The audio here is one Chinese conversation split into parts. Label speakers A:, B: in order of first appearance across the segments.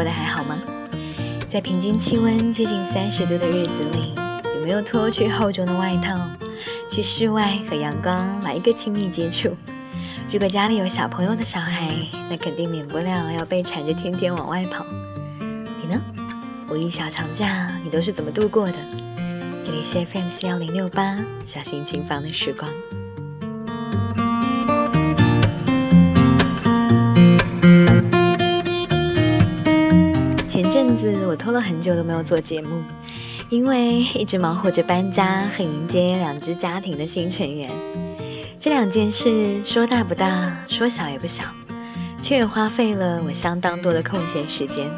A: 过得还好吗？在平均气温接近三十度的日子里，有没有脱去厚重的外套，去室外和阳光来一个亲密接触？如果家里有小朋友的小孩，那肯定免不了要被缠着天天往外跑。你呢？五一小长假你都是怎么度过的？这里是 FM 四幺零六八，小心轻放的时光。我拖了很久都没有做节目，因为一直忙活着搬家和迎接两只家庭的新成员。这两件事说大不大，说小也不小，却也花费了我相当多的空闲时间。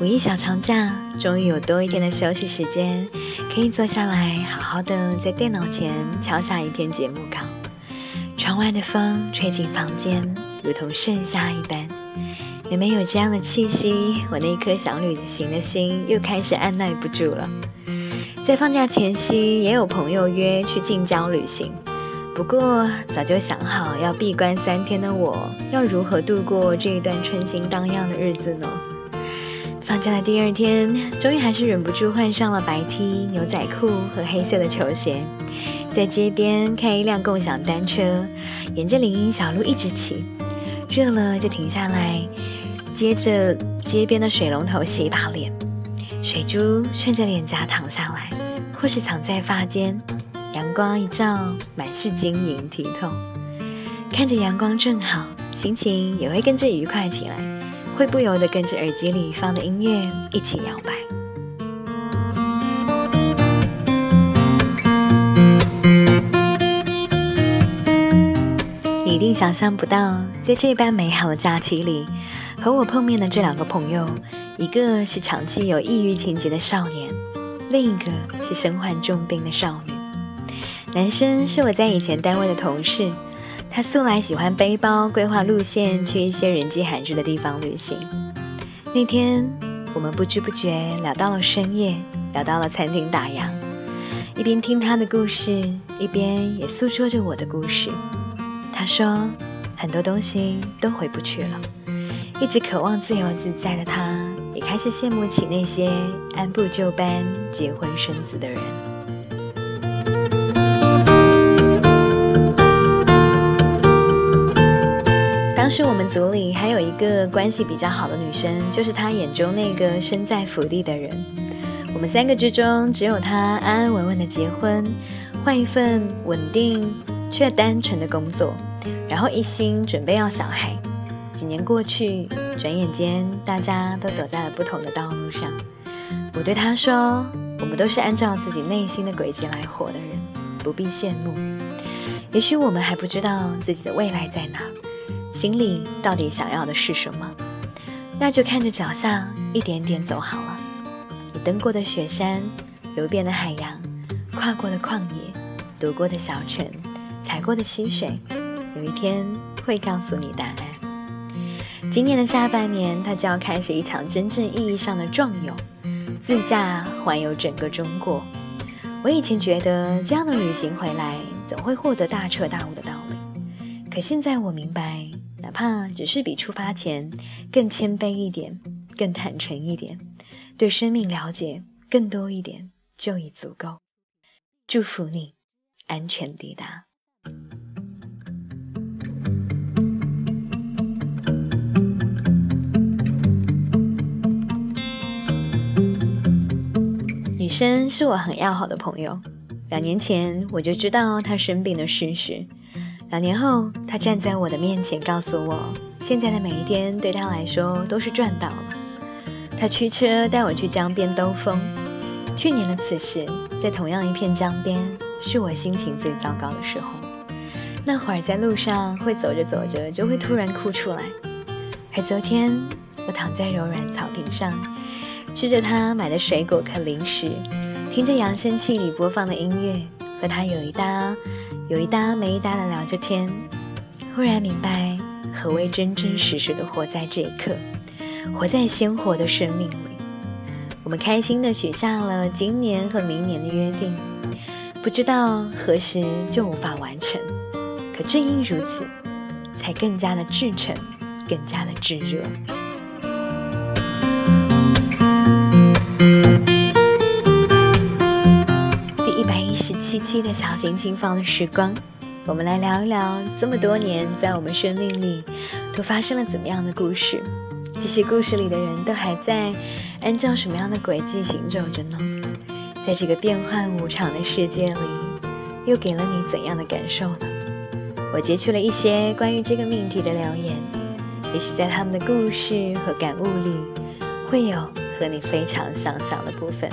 A: 五一小长假，终于有多一天的休息时间，可以坐下来好好的在电脑前敲下一篇节目稿。窗外的风吹进房间，如同盛夏一般。每每有这样的气息，我那颗想旅行的心又开始按耐不住了。在放假前夕，也有朋友约去近郊旅行，不过早就想好要闭关三天的我，要如何度过这一段春心荡漾的日子呢？放假的第二天，终于还是忍不住换上了白 T、牛仔裤和黑色的球鞋，在街边开一辆共享单车，沿着林荫小路一直骑，热了就停下来。接着街边的水龙头洗把脸，水珠顺着脸颊淌下来，或是藏在发间。阳光一照，满是晶莹剔透。看着阳光正好，心情也会跟着愉快起来，会不由得跟着耳机里放的音乐一起摇摆。你一定想象不到，在这般美好的假期里。和我碰面的这两个朋友，一个是长期有抑郁情节的少年，另一个是身患重病的少女。男生是我在以前单位的同事，他素来喜欢背包规划路线，去一些人迹罕至的地方旅行。那天我们不知不觉聊到了深夜，聊到了餐厅打烊，一边听他的故事，一边也诉说着我的故事。他说，很多东西都回不去了。一直渴望自由自在的他，也开始羡慕起那些按部就班结婚生子的人。当时我们组里还有一个关系比较好的女生，就是他眼中那个身在福地的人。我们三个之中，只有他安安稳稳的结婚，换一份稳定却单纯的工作，然后一心准备要小孩。几年过去，转眼间大家都走在了不同的道路上。我对他说：“我们都是按照自己内心的轨迹来活的人，不必羡慕。也许我们还不知道自己的未来在哪，心里到底想要的是什么，那就看着脚下一点点走好了。你登过的雪山，游遍的海洋，跨过的旷野，读过的小城，踩过的溪水，有一天会告诉你答案。”今年的下半年，他就要开始一场真正意义上的壮游，自驾环游整个中国。我以前觉得这样的旅行回来，总会获得大彻大悟的道理。可现在我明白，哪怕只是比出发前更谦卑一点、更坦诚一点，对生命了解更多一点，就已足够。祝福你，安全抵达。生是我很要好的朋友，两年前我就知道他生病的事实。两年后，他站在我的面前，告诉我，现在的每一天对他来说都是赚到了。他驱车带我去江边兜风。去年的此时，在同样一片江边，是我心情最糟糕的时候。那会儿在路上会走着走着就会突然哭出来。而昨天，我躺在柔软草坪上。吃着他买的水果和零食，听着扬声器里播放的音乐，和他有一搭有一搭没一搭的聊着天，忽然明白何谓真真实实的活在这一刻，活在鲜活的生命里。我们开心的许下了今年和明年的约定，不知道何时就无法完成，可正因如此，才更加的至诚，更加的炙热。期的小型轻放的时光，我们来聊一聊这么多年在我们生命里都发生了怎么样的故事？这些故事里的人都还在按照什么样的轨迹行走着呢？在这个变幻无常的世界里，又给了你怎样的感受呢？我截取了一些关于这个命题的留言，也许在他们的故事和感悟里，会有和你非常相像的部分。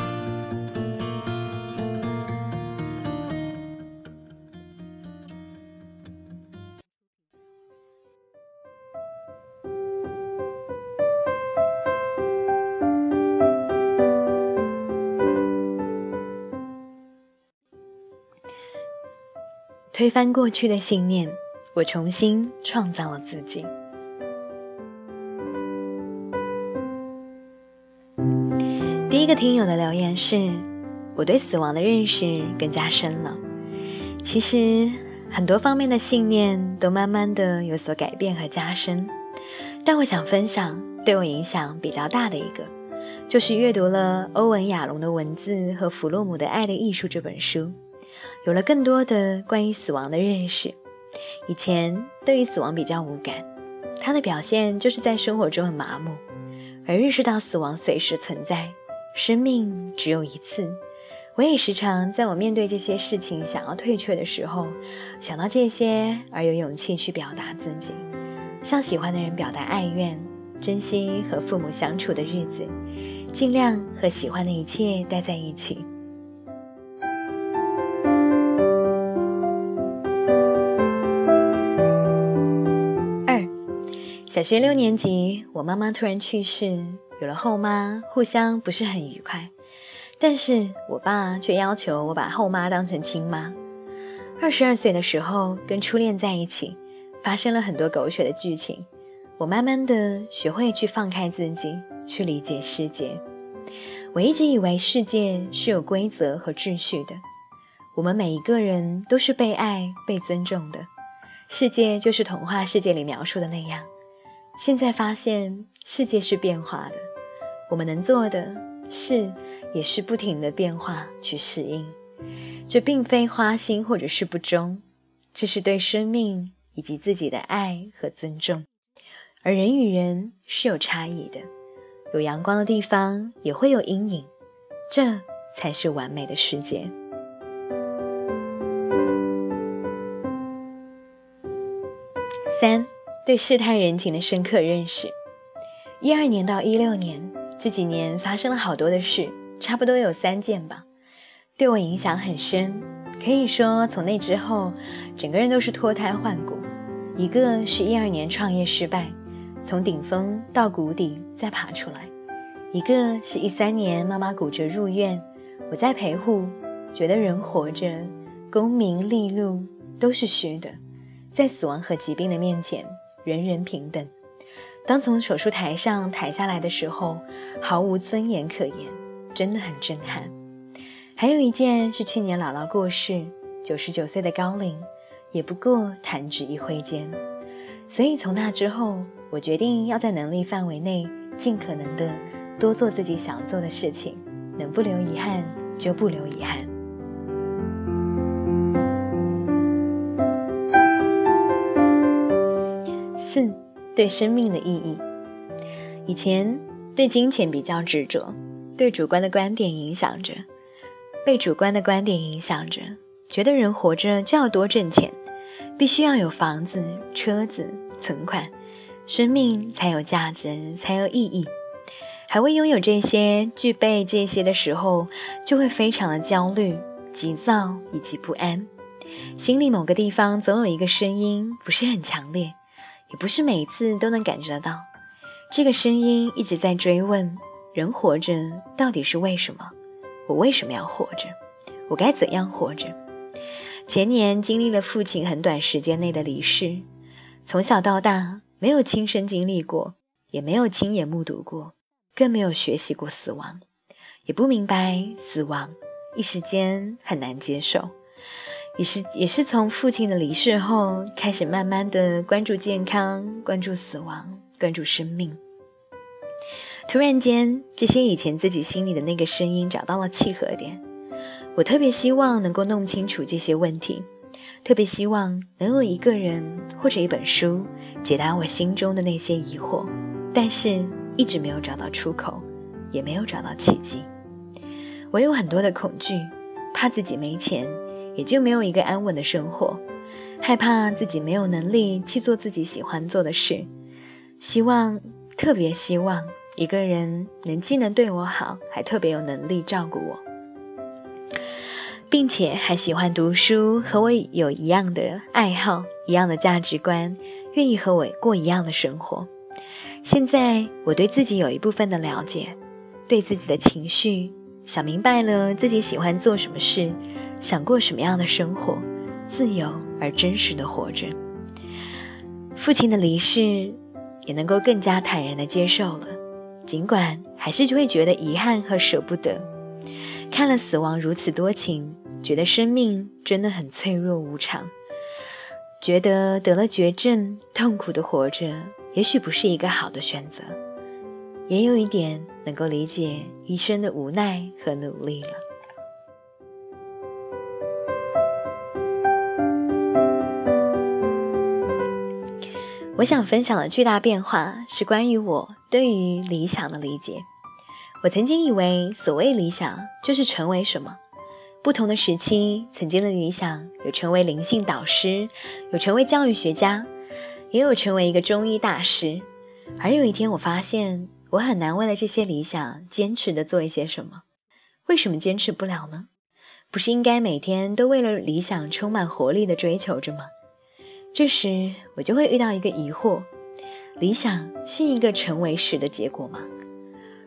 A: 推翻过去的信念，我重新创造了自己。第一个听友的留言是：我对死亡的认识更加深了。其实很多方面的信念都慢慢的有所改变和加深，但我想分享对我影响比较大的一个，就是阅读了欧文亚龙的文字和弗洛姆的《爱的艺术》这本书。有了更多的关于死亡的认识，以前对于死亡比较无感，他的表现就是在生活中很麻木，而认识到死亡随时存在，生命只有一次。我也时常在我面对这些事情想要退却的时候，想到这些而有勇气去表达自己，向喜欢的人表达爱愿，珍惜和父母相处的日子，尽量和喜欢的一切待在一起。小学六年级，我妈妈突然去世，有了后妈，互相不是很愉快。但是我爸却要求我把后妈当成亲妈。二十二岁的时候，跟初恋在一起，发生了很多狗血的剧情。我慢慢的学会去放开自己，去理解世界。我一直以为世界是有规则和秩序的，我们每一个人都是被爱、被尊重的。世界就是童话世界里描述的那样。现在发现世界是变化的，我们能做的是也是不停的变化去适应。这并非花心或者是不忠，这是对生命以及自己的爱和尊重。而人与人是有差异的，有阳光的地方也会有阴影，这才是完美的世界。三。对世态人情的深刻认识，一二年到一六年这几年发生了好多的事，差不多有三件吧，对我影响很深。可以说从那之后，整个人都是脱胎换骨。一个是一二年创业失败，从顶峰到谷底再爬出来；一个是一三年妈妈骨折入院，我在陪护，觉得人活着，功名利禄都是虚的，在死亡和疾病的面前。人人平等。当从手术台上抬下来的时候，毫无尊严可言，真的很震撼。还有一件是去年姥姥过世，九十九岁的高龄，也不过弹指一挥间。所以从那之后，我决定要在能力范围内，尽可能的多做自己想做的事情，能不留遗憾就不留遗憾。对生命的意义。以前对金钱比较执着，对主观的观点影响着，被主观的观点影响着，觉得人活着就要多挣钱，必须要有房子、车子、存款，生命才有价值，才有意义。还未拥有这些、具备这些的时候，就会非常的焦虑、急躁以及不安，心里某个地方总有一个声音，不是很强烈。也不是每次都能感觉得到，这个声音一直在追问：人活着到底是为什么？我为什么要活着？我该怎样活着？前年经历了父亲很短时间内的离世，从小到大没有亲身经历过，也没有亲眼目睹过，更没有学习过死亡，也不明白死亡，一时间很难接受。也是也是从父亲的离世后，开始慢慢的关注健康，关注死亡，关注生命。突然间，这些以前自己心里的那个声音找到了契合点。我特别希望能够弄清楚这些问题，特别希望能有一个人或者一本书解答我心中的那些疑惑，但是一直没有找到出口，也没有找到契机。我有很多的恐惧，怕自己没钱，也就没有一个安稳的生活；害怕自己没有能力去做自己喜欢做的事；希望，特别希望一个人能既能对我好，还特别有能力照顾我，并且还喜欢读书，和我有一样的爱好、一样的价值观，愿意和我过一样的生活。现在我对自己有一部分的了解，对自己的情绪。想明白了自己喜欢做什么事，想过什么样的生活，自由而真实的活着。父亲的离世，也能够更加坦然的接受了，尽管还是会觉得遗憾和舍不得。看了死亡如此多情，觉得生命真的很脆弱无常，觉得得了绝症，痛苦的活着，也许不是一个好的选择。也有一点能够理解医生的无奈和努力了。我想分享的巨大变化是关于我对于理想的理解。我曾经以为所谓理想就是成为什么，不同的时期曾经的理想有成为灵性导师，有成为教育学家，也有成为一个中医大师。而有一天我发现。我很难为了这些理想坚持的做一些什么，为什么坚持不了呢？不是应该每天都为了理想充满活力的追求着吗？这时我就会遇到一个疑惑：理想是一个成为时的结果吗？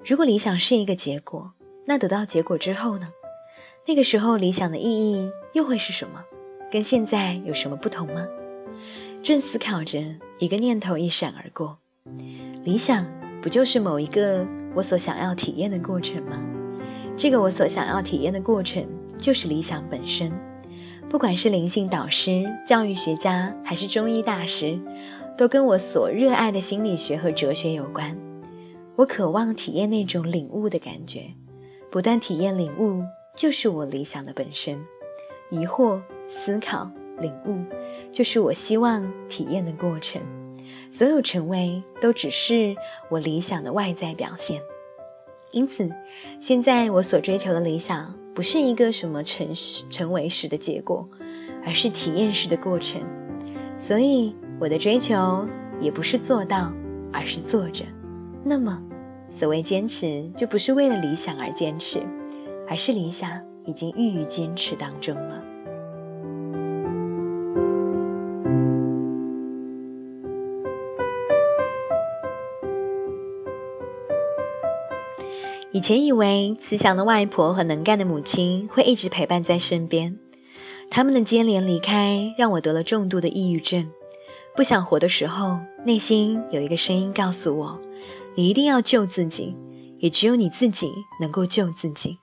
A: 如果理想是一个结果，那得到结果之后呢？那个时候理想的意义又会是什么？跟现在有什么不同吗？正思考着，一个念头一闪而过：理想。不就是某一个我所想要体验的过程吗？这个我所想要体验的过程，就是理想本身。不管是灵性导师、教育学家，还是中医大师，都跟我所热爱的心理学和哲学有关。我渴望体验那种领悟的感觉，不断体验领悟，就是我理想的本身。疑惑、思考、领悟，就是我希望体验的过程。所有成为都只是我理想的外在表现，因此，现在我所追求的理想不是一个什么成成为时的结果，而是体验时的过程。所以，我的追求也不是做到，而是做着。那么，所谓坚持，就不是为了理想而坚持，而是理想已经寓于坚持当中了。以前以为慈祥的外婆和能干的母亲会一直陪伴在身边，他们的接连离开让我得了重度的抑郁症。不想活的时候，内心有一个声音告诉我：“你一定要救自己，也只有你自己能够救自己。”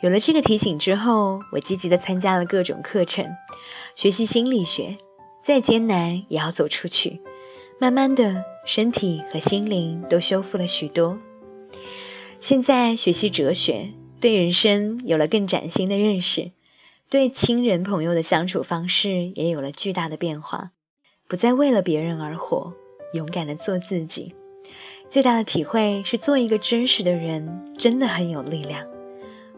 A: 有了这个提醒之后，我积极地参加了各种课程，学习心理学，再艰难也要走出去。慢慢的，身体和心灵都修复了许多。现在学习哲学，对人生有了更崭新的认识，对亲人朋友的相处方式也有了巨大的变化，不再为了别人而活，勇敢的做自己。最大的体会是，做一个真实的人真的很有力量。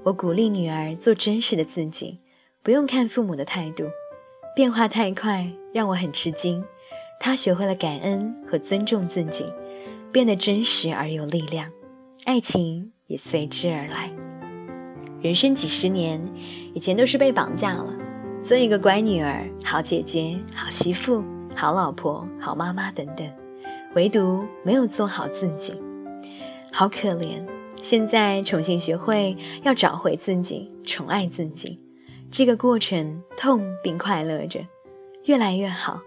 A: 我鼓励女儿做真实的自己，不用看父母的态度。变化太快，让我很吃惊。她学会了感恩和尊重自己，变得真实而有力量。爱情也随之而来。人生几十年，以前都是被绑架了，做一个乖女儿、好姐姐、好媳妇、好老婆、好妈妈等等，唯独没有做好自己，好可怜。现在重新学会要找回自己，宠爱自己，这个过程痛并快乐着，越来越好。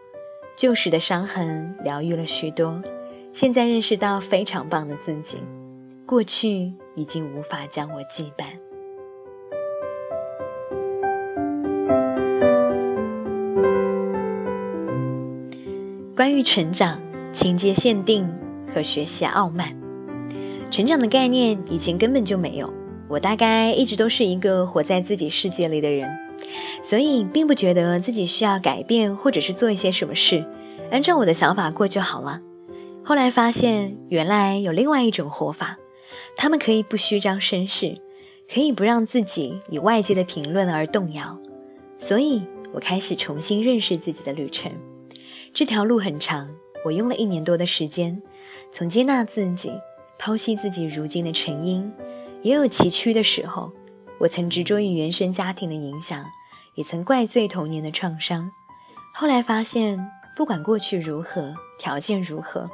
A: 旧时的伤痕疗愈了许多，现在认识到非常棒的自己。过去已经无法将我羁绊。关于成长、情节限定和学习傲慢，成长的概念以前根本就没有，我大概一直都是一个活在自己世界里的人，所以并不觉得自己需要改变或者是做一些什么事，按照我的想法过就好了。后来发现，原来有另外一种活法，他们可以不虚张声势，可以不让自己以外界的评论而动摇，所以我开始重新认识自己的旅程。这条路很长，我用了一年多的时间，从接纳自己。剖析自己如今的成因，也有崎岖的时候。我曾执着于原生家庭的影响，也曾怪罪童年的创伤。后来发现，不管过去如何，条件如何，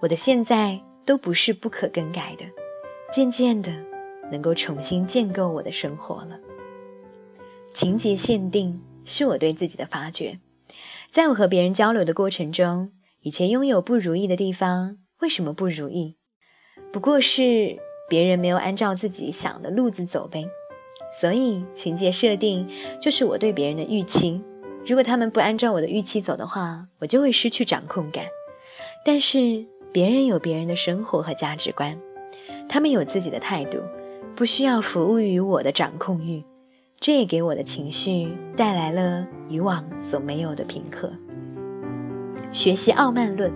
A: 我的现在都不是不可更改的。渐渐的，能够重新建构我的生活了。情节限定是我对自己的发掘。在我和别人交流的过程中，以前拥有不如意的地方，为什么不如意？不过是别人没有按照自己想的路子走呗，所以情节设定就是我对别人的预期。如果他们不按照我的预期走的话，我就会失去掌控感。但是别人有别人的生活和价值观，他们有自己的态度，不需要服务于我的掌控欲。这也给我的情绪带来了以往所没有的平和。学习傲慢论，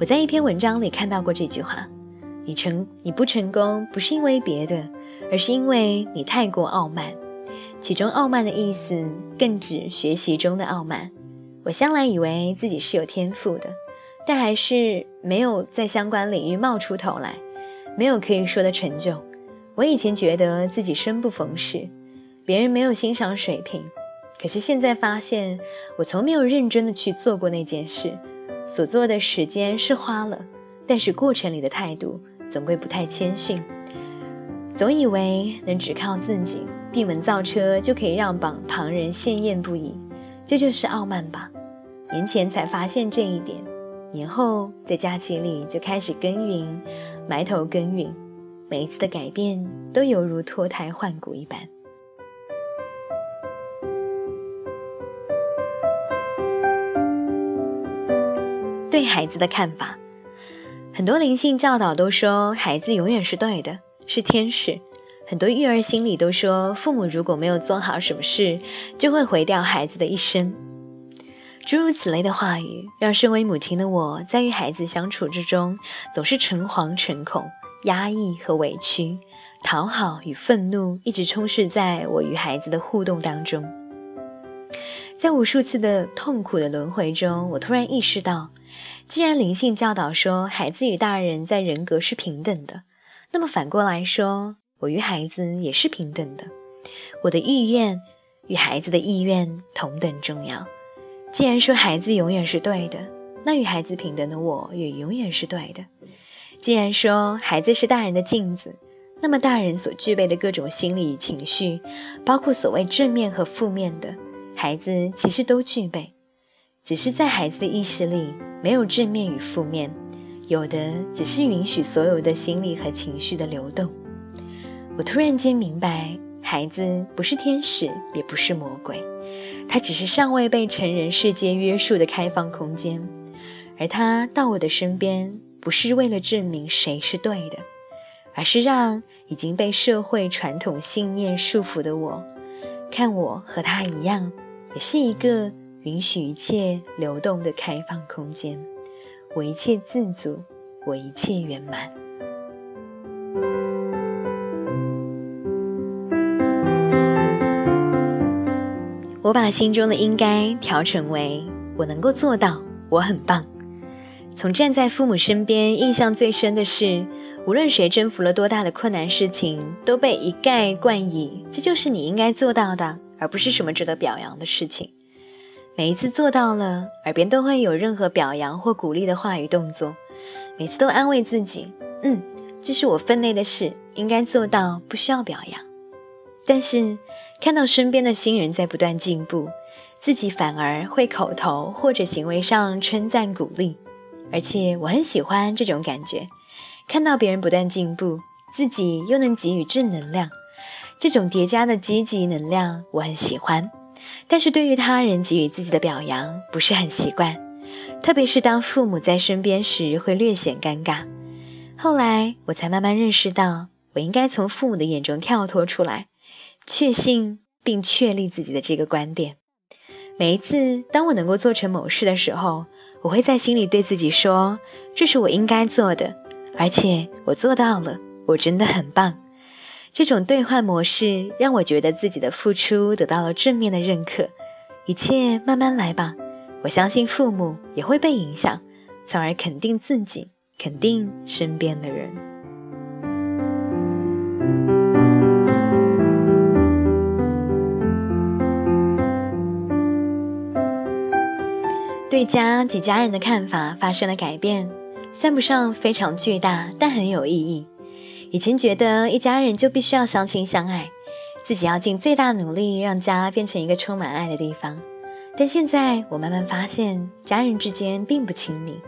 A: 我在一篇文章里看到过这句话。你成你不成功，不是因为别的，而是因为你太过傲慢。其中“傲慢”的意思更指学习中的傲慢。我向来以为自己是有天赋的，但还是没有在相关领域冒出头来，没有可以说的成就。我以前觉得自己生不逢时，别人没有欣赏水平，可是现在发现，我从没有认真的去做过那件事，所做的时间是花了，但是过程里的态度。总归不太谦逊，总以为能只靠自己闭门造车就可以让旁旁人羡艳不已，这就是傲慢吧？年前才发现这一点，年后在假期里就开始耕耘，埋头耕耘，每一次的改变都犹如脱胎换骨一般。对孩子的看法。很多灵性教导都说孩子永远是对的，是天使。很多育儿心理都说父母如果没有做好什么事，就会毁掉孩子的一生。诸如此类的话语，让身为母亲的我在与孩子相处之中，总是诚惶诚恐、压抑和委屈、讨好与愤怒，一直充斥在我与孩子的互动当中。在无数次的痛苦的轮回中，我突然意识到。既然灵性教导说孩子与大人在人格是平等的，那么反过来说，我与孩子也是平等的。我的意愿与孩子的意愿同等重要。既然说孩子永远是对的，那与孩子平等的我也永远是对的。既然说孩子是大人的镜子，那么大人所具备的各种心理与情绪，包括所谓正面和负面的，孩子其实都具备。只是在孩子的意识里，没有正面与负面，有的只是允许所有的心理和情绪的流动。我突然间明白，孩子不是天使，也不是魔鬼，他只是尚未被成人世界约束的开放空间。而他到我的身边，不是为了证明谁是对的，而是让已经被社会传统信念束缚的我，看我和他一样，也是一个。允许一切流动的开放空间，我一切自足，我一切圆满。把心中的应该调成为我能够做到，我很棒。从站在父母身边，印象最深的是，无论谁征服了多大的困难事情，都被一概冠以这就是你应该做到的，而不是什么值得表扬的事情。每一次做到了，耳边都会有任何表扬或鼓励的话语动作，每次都安慰自己：“嗯，这是我分内的事，应该做到，不需要表扬。”但是看到身边的新人在不断进步，自己反而会口头或者行为上称赞鼓励，而且我很喜欢这种感觉。看到别人不断进步，自己又能给予正能量，这种叠加的积极能量，我很喜欢。但是对于他人给予自己的表扬不是很习惯，特别是当父母在身边时会略显尴尬。后来我才慢慢认识到，我应该从父母的眼中跳脱出来，确信并确立自己的这个观点。每一次当我能够做成某事的时候，我会在心里对自己说：“这是我应该做的，而且我做到了，我真的很棒。”这种兑换模式让我觉得自己的付出得到了正面的认可。一切慢慢来吧，我相信父母也会被影响，从而肯定自己，肯定身边的人。对家及家人的看法发生了改变，算不上非常巨大，但很有意义。以前觉得一家人就必须要相亲相爱，自己要尽最大努力让家变成一个充满爱的地方。但现在我慢慢发现，家人之间并不亲密，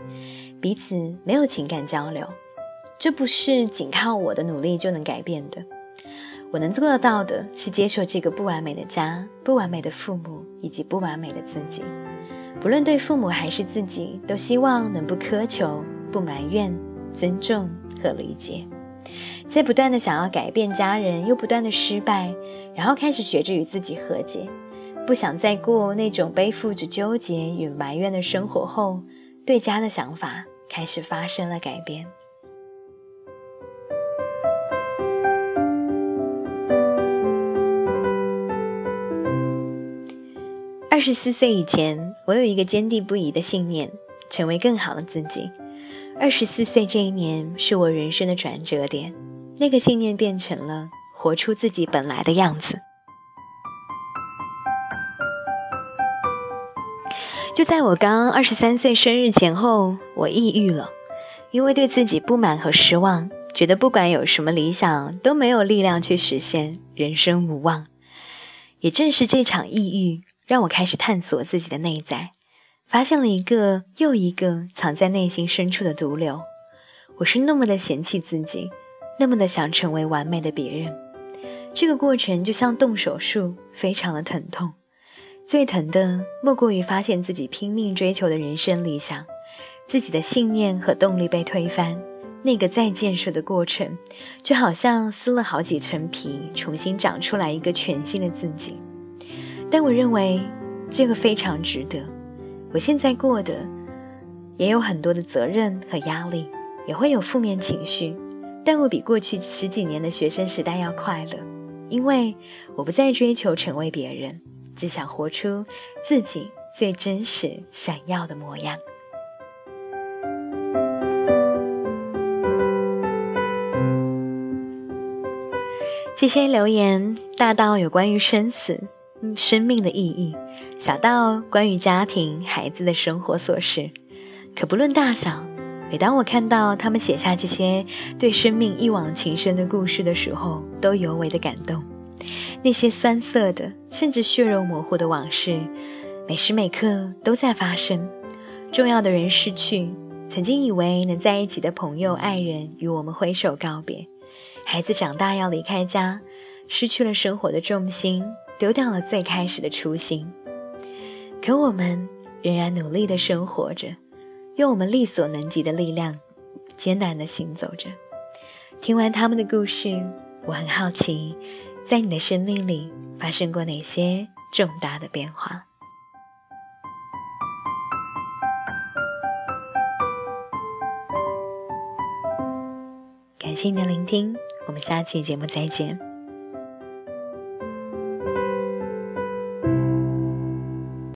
A: 彼此没有情感交流。这不是仅靠我的努力就能改变的。我能做得到的是接受这个不完美的家、不完美的父母以及不完美的自己。不论对父母还是自己，都希望能不苛求、不埋怨、尊重和理解。在不断的想要改变家人，又不断的失败，然后开始学着与自己和解，不想再过那种背负着纠结与埋怨的生活后，对家的想法开始发生了改变。二十四岁以前，我有一个坚定不移的信念：成为更好的自己。二十四岁这一年是我人生的转折点，那个信念变成了活出自己本来的样子。就在我刚二十三岁生日前后，我抑郁了，因为对自己不满和失望，觉得不管有什么理想都没有力量去实现，人生无望。也正是这场抑郁，让我开始探索自己的内在。发现了一个又一个藏在内心深处的毒瘤，我是那么的嫌弃自己，那么的想成为完美的别人。这个过程就像动手术，非常的疼痛。最疼的莫过于发现自己拼命追求的人生理想，自己的信念和动力被推翻。那个再建设的过程，就好像撕了好几层皮，重新长出来一个全新的自己。但我认为这个非常值得。我现在过的也有很多的责任和压力，也会有负面情绪，但我比过去十几年的学生时代要快乐，因为我不再追求成为别人，只想活出自己最真实、闪耀的模样。这些留言大到有关于生死、生命的意义。小到关于家庭、孩子的生活琐事，可不论大小，每当我看到他们写下这些对生命一往情深的故事的时候，都尤为的感动。那些酸涩的，甚至血肉模糊的往事，每时每刻都在发生。重要的人逝去，曾经以为能在一起的朋友、爱人与我们挥手告别；孩子长大要离开家，失去了生活的重心，丢掉了最开始的初心。可我们仍然努力的生活着，用我们力所能及的力量，艰难的行走着。听完他们的故事，我很好奇，在你的生命里发生过哪些重大的变化？感谢你的聆听，我们下期节目再见。